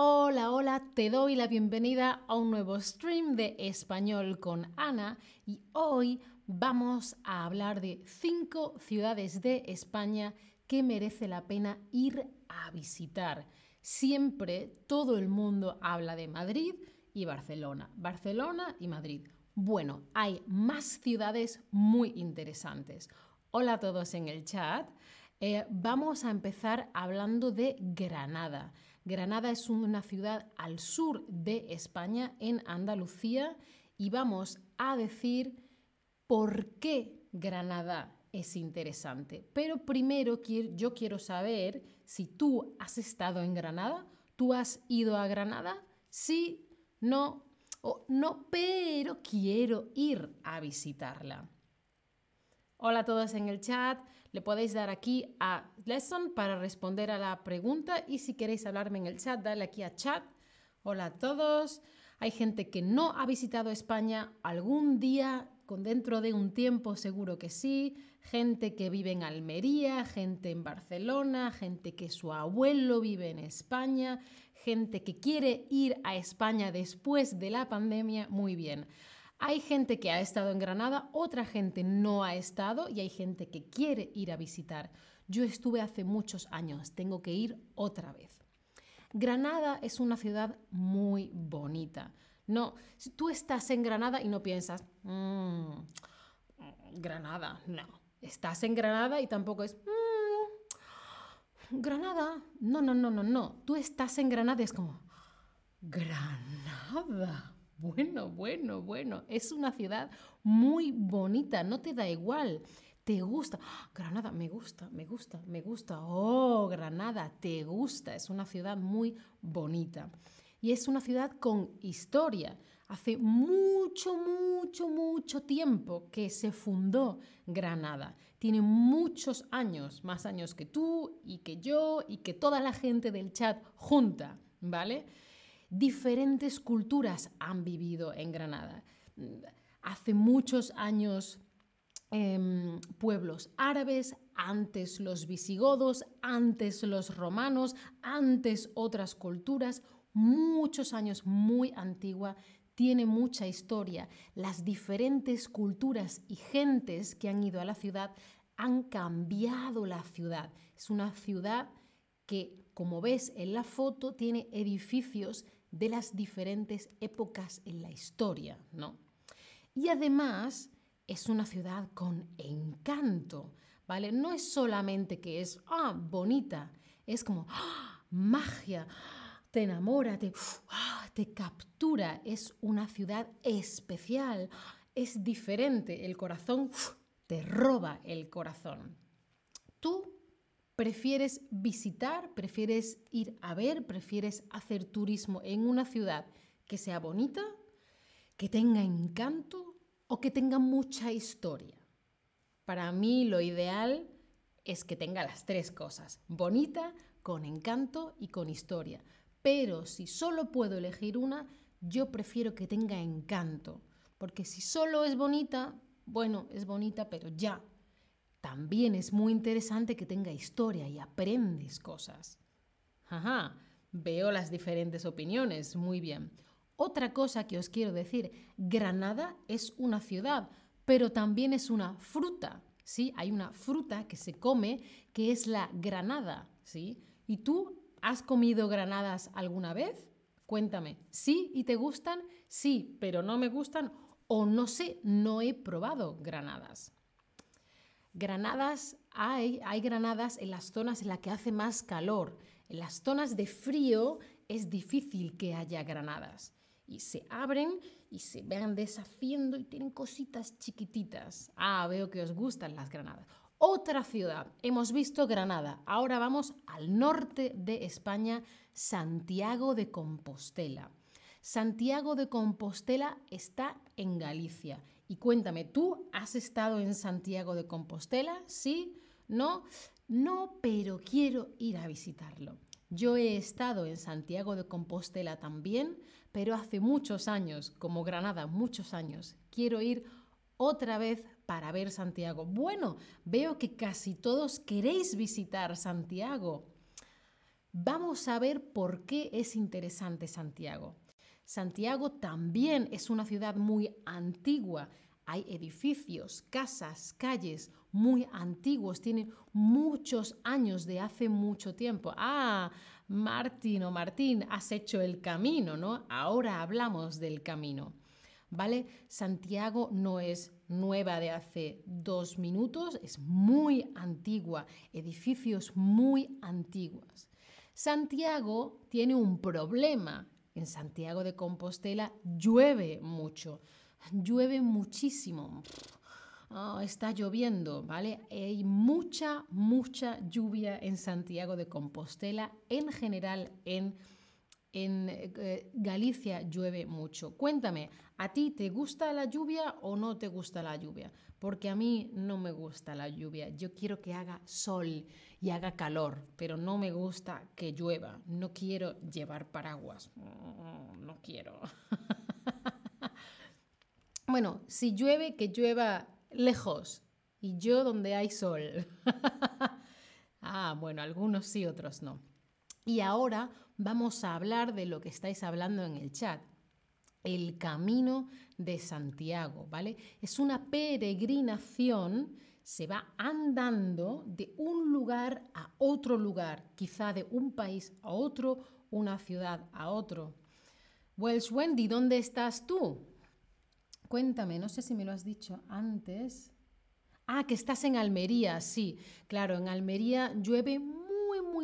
Hola, hola, te doy la bienvenida a un nuevo stream de español con Ana y hoy vamos a hablar de cinco ciudades de España que merece la pena ir a visitar. Siempre todo el mundo habla de Madrid y Barcelona, Barcelona y Madrid. Bueno, hay más ciudades muy interesantes. Hola a todos en el chat. Eh, vamos a empezar hablando de Granada. Granada es una ciudad al sur de España, en Andalucía, y vamos a decir por qué Granada es interesante. Pero primero yo quiero saber si tú has estado en Granada, tú has ido a Granada, sí, no, o no, pero quiero ir a visitarla. Hola a todos en el chat. Le podéis dar aquí a Lesson para responder a la pregunta y si queréis hablarme en el chat, dale aquí a chat. Hola a todos. Hay gente que no ha visitado España algún día, con dentro de un tiempo seguro que sí. Gente que vive en Almería, gente en Barcelona, gente que su abuelo vive en España, gente que quiere ir a España después de la pandemia. Muy bien. Hay gente que ha estado en Granada, otra gente no ha estado y hay gente que quiere ir a visitar. Yo estuve hace muchos años, tengo que ir otra vez. Granada es una ciudad muy bonita. No, tú estás en Granada y no piensas, mmm, Granada, no. Estás en Granada y tampoco es, mmm, Granada. No, no, no, no, no. Tú estás en Granada y es como, Granada. Bueno, bueno, bueno. Es una ciudad muy bonita, no te da igual. Te gusta. Granada, me gusta, me gusta, me gusta. Oh, Granada, te gusta. Es una ciudad muy bonita. Y es una ciudad con historia. Hace mucho, mucho, mucho tiempo que se fundó Granada. Tiene muchos años, más años que tú y que yo y que toda la gente del chat junta, ¿vale? Diferentes culturas han vivido en Granada. Hace muchos años em, pueblos árabes, antes los visigodos, antes los romanos, antes otras culturas, muchos años, muy antigua, tiene mucha historia. Las diferentes culturas y gentes que han ido a la ciudad han cambiado la ciudad. Es una ciudad que, como ves en la foto, tiene edificios de las diferentes épocas en la historia, ¿no? Y además es una ciudad con encanto, ¿vale? No es solamente que es, ah, bonita, es como, ah, magia, te enamora, te, ah, te captura, es una ciudad especial, es diferente, el corazón te roba el corazón. Tú ¿Prefieres visitar, prefieres ir a ver, prefieres hacer turismo en una ciudad que sea bonita, que tenga encanto o que tenga mucha historia? Para mí lo ideal es que tenga las tres cosas, bonita, con encanto y con historia. Pero si solo puedo elegir una, yo prefiero que tenga encanto, porque si solo es bonita, bueno, es bonita, pero ya, también es muy interesante que tenga historia y aprendes cosas. Veo las diferentes opiniones, muy bien. Otra cosa que os quiero decir, Granada es una ciudad, pero también es una fruta, ¿sí? Hay una fruta que se come que es la granada, ¿sí? ¿Y tú has comido granadas alguna vez? Cuéntame, ¿sí y te gustan? Sí, pero no me gustan o no sé, no he probado granadas. Granadas, hay, hay granadas en las zonas en las que hace más calor. En las zonas de frío es difícil que haya granadas. Y se abren y se vean deshaciendo y tienen cositas chiquititas. Ah, veo que os gustan las granadas. Otra ciudad. Hemos visto Granada. Ahora vamos al norte de España, Santiago de Compostela. Santiago de Compostela está en Galicia y cuéntame, ¿tú has estado en Santiago de Compostela? ¿Sí? ¿No? No, pero quiero ir a visitarlo. Yo he estado en Santiago de Compostela también, pero hace muchos años, como Granada, muchos años. Quiero ir otra vez para ver Santiago. Bueno, veo que casi todos queréis visitar Santiago. Vamos a ver por qué es interesante Santiago. Santiago también es una ciudad muy antigua. Hay edificios, casas, calles muy antiguos, tienen muchos años de hace mucho tiempo. Ah, Martín o Martín, has hecho el camino, ¿no? Ahora hablamos del camino. ¿Vale? Santiago no es nueva de hace dos minutos, es muy antigua, edificios muy antiguos. Santiago tiene un problema. En Santiago de Compostela llueve mucho, llueve muchísimo. Ah, está lloviendo, ¿vale? Hay mucha, mucha lluvia en Santiago de Compostela, en general en, en eh, Galicia llueve mucho. Cuéntame, ¿a ti te gusta la lluvia o no te gusta la lluvia? Porque a mí no me gusta la lluvia. Yo quiero que haga sol y haga calor, pero no me gusta que llueva. No quiero llevar paraguas. Mm, no quiero. bueno, si llueve, que llueva lejos y yo donde hay sol. ah, bueno, algunos sí, otros no. Y ahora vamos a hablar de lo que estáis hablando en el chat. El camino de Santiago, ¿vale? Es una peregrinación, se va andando de un lugar a otro lugar, quizá de un país a otro, una ciudad a otro. Welsh Wendy, ¿dónde estás tú? Cuéntame, no sé si me lo has dicho antes. Ah, que estás en Almería, sí. Claro, en Almería llueve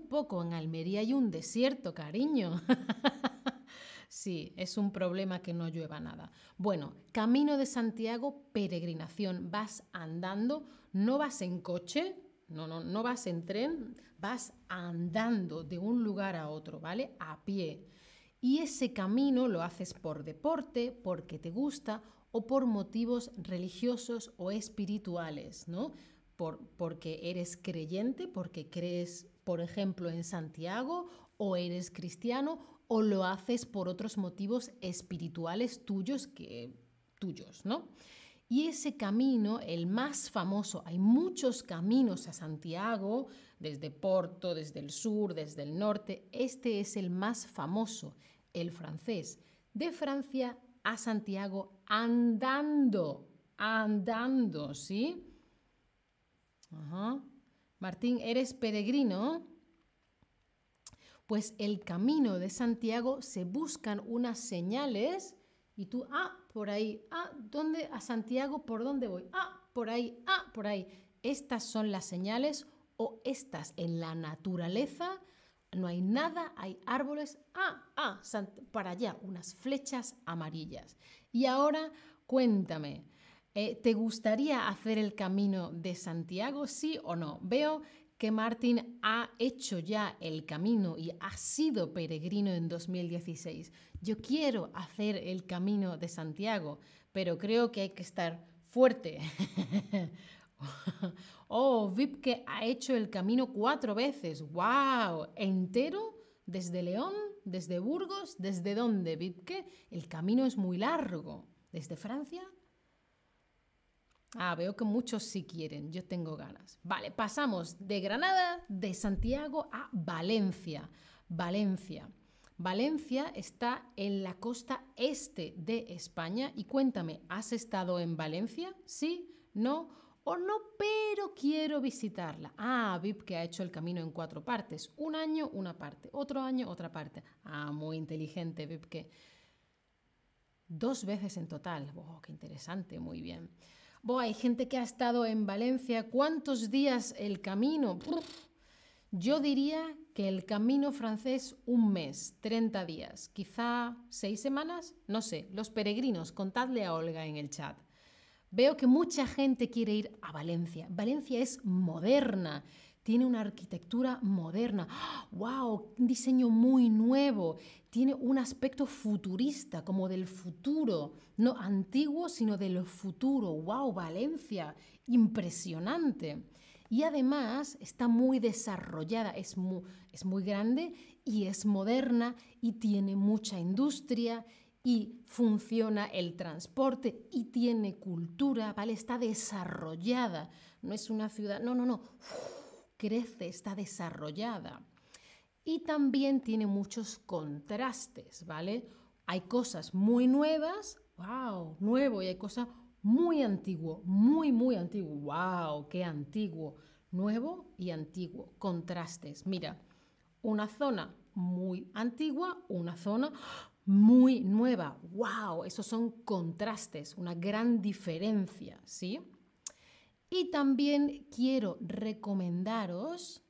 poco. En Almería hay un desierto, cariño. sí, es un problema que no llueva nada. Bueno, Camino de Santiago, peregrinación. Vas andando, no vas en coche, no, no, no vas en tren, vas andando de un lugar a otro, ¿vale? A pie. Y ese camino lo haces por deporte, porque te gusta o por motivos religiosos o espirituales, ¿no? Por, porque eres creyente, porque crees, por ejemplo, en Santiago, o eres cristiano, o lo haces por otros motivos espirituales tuyos que tuyos, ¿no? Y ese camino, el más famoso, hay muchos caminos a Santiago, desde Porto, desde el sur, desde el norte, este es el más famoso, el francés. De Francia a Santiago andando, andando, ¿sí? Ajá. Martín, ¿eres peregrino? Pues el camino de Santiago se buscan unas señales y tú, ah, por ahí, ah, ¿dónde? A Santiago, ¿por dónde voy? Ah, por ahí, ah, por ahí. Estas son las señales o estas en la naturaleza no hay nada, hay árboles. Ah, ah, para allá, unas flechas amarillas. Y ahora cuéntame, eh, ¿te gustaría hacer el camino de Santiago, sí o no? Veo que Martín ha hecho ya el camino y ha sido peregrino en 2016. Yo quiero hacer el camino de Santiago, pero creo que hay que estar fuerte. oh, Vipke ha hecho el camino cuatro veces. ¡Wow! ¿Entero? ¿Desde León? ¿Desde Burgos? ¿Desde dónde, Vipke? El camino es muy largo. ¿Desde Francia? Ah, veo que muchos sí quieren, yo tengo ganas. Vale, pasamos de Granada, de Santiago a Valencia. Valencia. Valencia está en la costa este de España y cuéntame, ¿has estado en Valencia? ¿Sí? ¿No? o no, pero quiero visitarla. Ah, VIP que ha hecho el camino en cuatro partes. Un año, una parte. Otro año, otra parte. Ah, muy inteligente, VIP que... Dos veces en total. Oh, qué interesante, muy bien. Hay gente que ha estado en Valencia. ¿Cuántos días el camino? Yo diría que el camino francés un mes, 30 días, quizá seis semanas, no sé. Los peregrinos, contadle a Olga en el chat. Veo que mucha gente quiere ir a Valencia. Valencia es moderna, tiene una arquitectura moderna. ¡Wow! Un diseño muy nuevo. Tiene un aspecto futurista, como del futuro. No antiguo, sino del futuro. ¡Wow! Valencia. Impresionante. Y además está muy desarrollada, es muy, es muy grande y es moderna y tiene mucha industria y funciona el transporte y tiene cultura, ¿vale? Está desarrollada. No es una ciudad, no, no, no. Crece, está desarrollada. y también tiene muchos contrastes, ¿vale? Hay cosas muy nuevas, wow, nuevo, y hay cosas muy antiguo, muy, muy antiguo, wow, qué antiguo, nuevo y antiguo, contrastes. Mira, una zona muy antigua, una zona muy nueva. ¡Wow! Esos son contrastes, una gran diferencia, ¿sí? Y también quiero recomendaros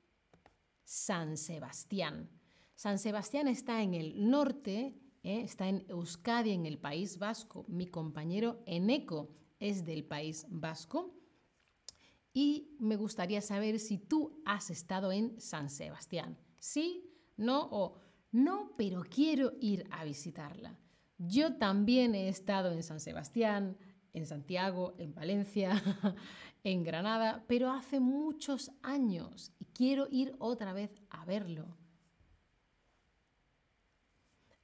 San Sebastián. San Sebastián está en el norte, ¿eh? está en Euskadi, en el País Vasco. Mi compañero Eneco es del País Vasco. Y me gustaría saber si tú has estado en San Sebastián. ¿Sí? ¿No? O no, pero quiero ir a visitarla. Yo también he estado en San Sebastián, en Santiago, en Valencia, en Granada, pero hace muchos años y quiero ir otra vez a verlo.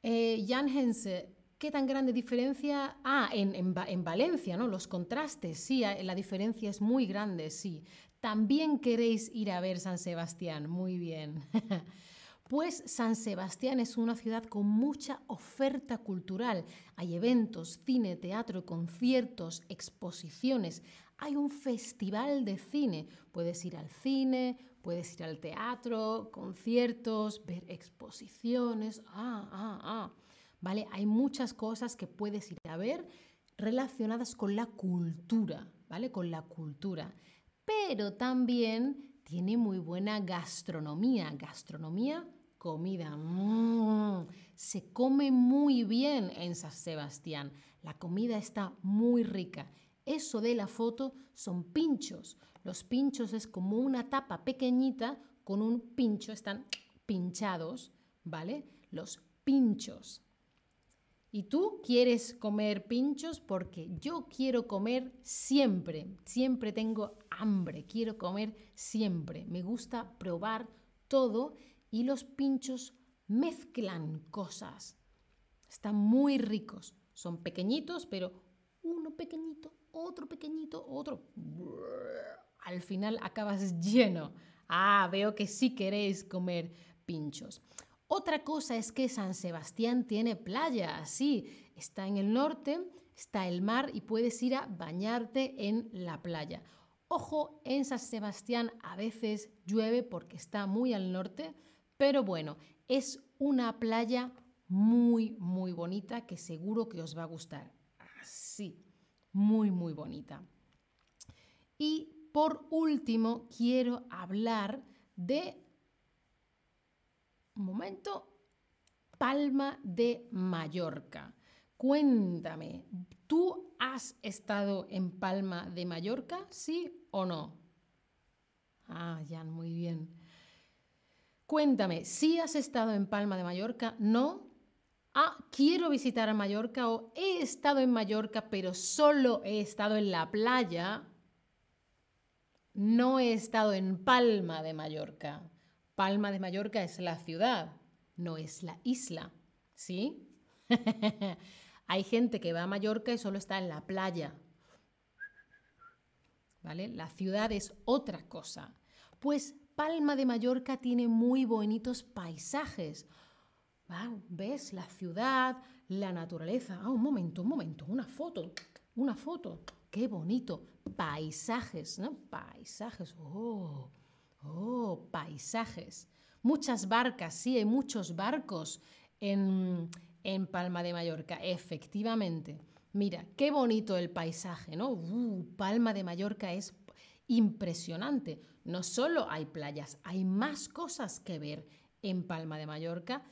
Eh, Jan Hense, ¿qué tan grande diferencia? Ah, en, en, Valencia, ¿no? Los contrastes, sí, la diferencia es muy grande, sí. También queréis ir a ver San Sebastián, muy bien. Pues San Sebastián es una ciudad con mucha oferta cultural. Hay eventos, cine, teatro, conciertos, exposiciones. Hay un festival de cine. Puedes ir al cine, puedes ir al teatro, conciertos, ver exposiciones. Ah, ah, ah. ¿Vale? Hay muchas cosas que puedes ir a ver relacionadas con la cultura, ¿vale? Con la cultura. Pero también tiene muy buena gastronomía. Gastronomía, comida. Mm, se come muy bien en San Sebastián. La comida está muy rica. Eso de la foto son pinchos. Los pinchos es como una tapa pequeñita con un pincho, están pinchados, ¿vale? Los pinchos. ¿Y tú quieres comer pinchos? Porque yo quiero comer siempre, siempre tengo hambre, quiero comer siempre. Me gusta probar todo y los pinchos mezclan cosas. Están muy ricos. Son pequeñitos, pero uno pequeñito, otro pequeñito, otro. Al final acabas lleno. Ah, veo que sí queréis comer pinchos. Otra cosa es que San Sebastián tiene playa, sí, está en el norte, está el mar y puedes ir a bañarte en la playa. Ojo, en San Sebastián a veces llueve porque está muy al norte, pero bueno, es una playa muy, muy bonita que seguro que os va a gustar. Sí, muy, muy bonita. Y por último, quiero hablar de un momento. Palma de Mallorca. Cuéntame, ¿tú has estado en Palma de Mallorca? ¿Sí o no? Ah, Jan, muy bien. Cuéntame, ¿sí has estado en Palma de Mallorca? ¿No? Ah, quiero visitar a Mallorca o he estado en Mallorca, pero solo he estado en la playa. No he estado en Palma de Mallorca. Palma de Mallorca es la ciudad, no es la isla, ¿sí? Hay gente que va a Mallorca y solo está en la playa. ¿Vale? La ciudad es otra cosa. Pues Palma de Mallorca tiene muy bonitos paisajes. ¿Ves? La ciudad, la naturaleza. Ah, un momento, un momento, una foto, una foto. Qué bonito. Paisajes, ¿no? Paisajes. Oh. Oh, paisajes. Muchas barcas, sí, hay muchos barcos en, en Palma de Mallorca, efectivamente. Mira, qué bonito el paisaje, ¿no? Uh, Palma de Mallorca es impresionante. No solo hay playas, hay más cosas que ver en Palma de Mallorca,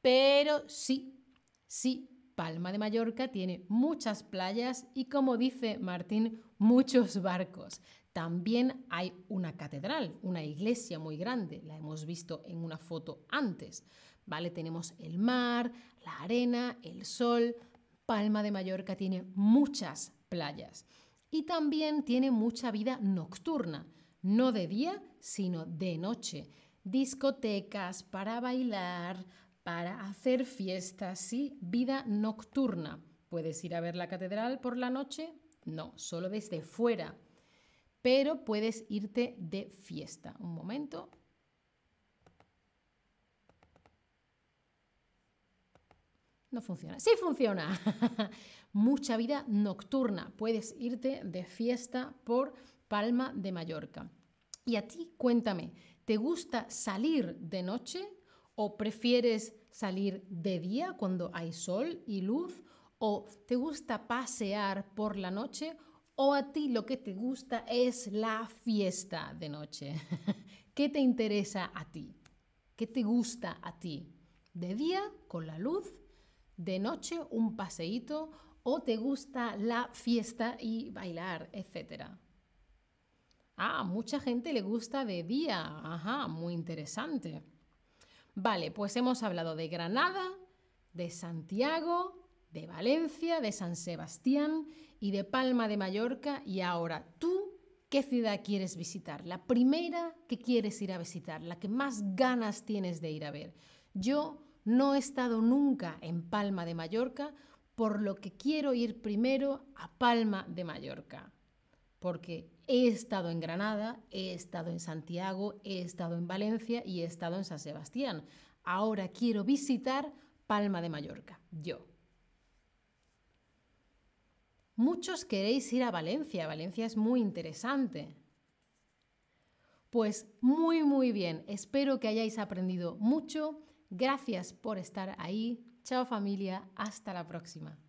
pero sí, sí, Palma de Mallorca tiene muchas playas y como dice Martín, muchos barcos. También hay una catedral, una iglesia muy grande, la hemos visto en una foto antes. ¿Vale? Tenemos el mar, la arena, el sol. Palma de Mallorca tiene muchas playas y también tiene mucha vida nocturna, no de día, sino de noche. Discotecas para bailar, para hacer fiestas, sí, vida nocturna. ¿Puedes ir a ver la catedral por la noche? No, solo desde fuera pero puedes irte de fiesta. Un momento. no funciona. Sí funciona. Mucha vida nocturna. Puedes irte de fiesta por Palma de Mallorca. Y a ti, cuéntame, ¿te gusta salir de noche o prefieres salir de día cuando hay sol y luz? ¿O te gusta pasear por la noche? ¿O a ti lo que te gusta es la fiesta de noche? ¿Qué te interesa a ti? ¿Qué te gusta a ti? ¿De día con la luz? ¿De noche un paseíto? ¿O te gusta la fiesta y bailar, etcétera? Ah, mucha gente le gusta de día. Ajá, muy interesante. Vale, pues hemos hablado de Granada, de Santiago, de Valencia, de San Sebastián y de Palma de Mallorca. Y ahora, ¿tú qué ciudad quieres visitar? La primera que quieres ir a visitar, la que más ganas tienes de ir a ver. Yo no he estado nunca en Palma de Mallorca, por lo que quiero ir primero a Palma de Mallorca. Porque he estado en Granada, he estado en Santiago, he estado en Valencia y he estado en San Sebastián. Ahora quiero visitar Palma de Mallorca, yo. Muchos queréis ir a Valencia, Valencia es muy interesante. Pues muy, muy bien, espero que hayáis aprendido mucho. Gracias por estar ahí. Chao familia, hasta la próxima.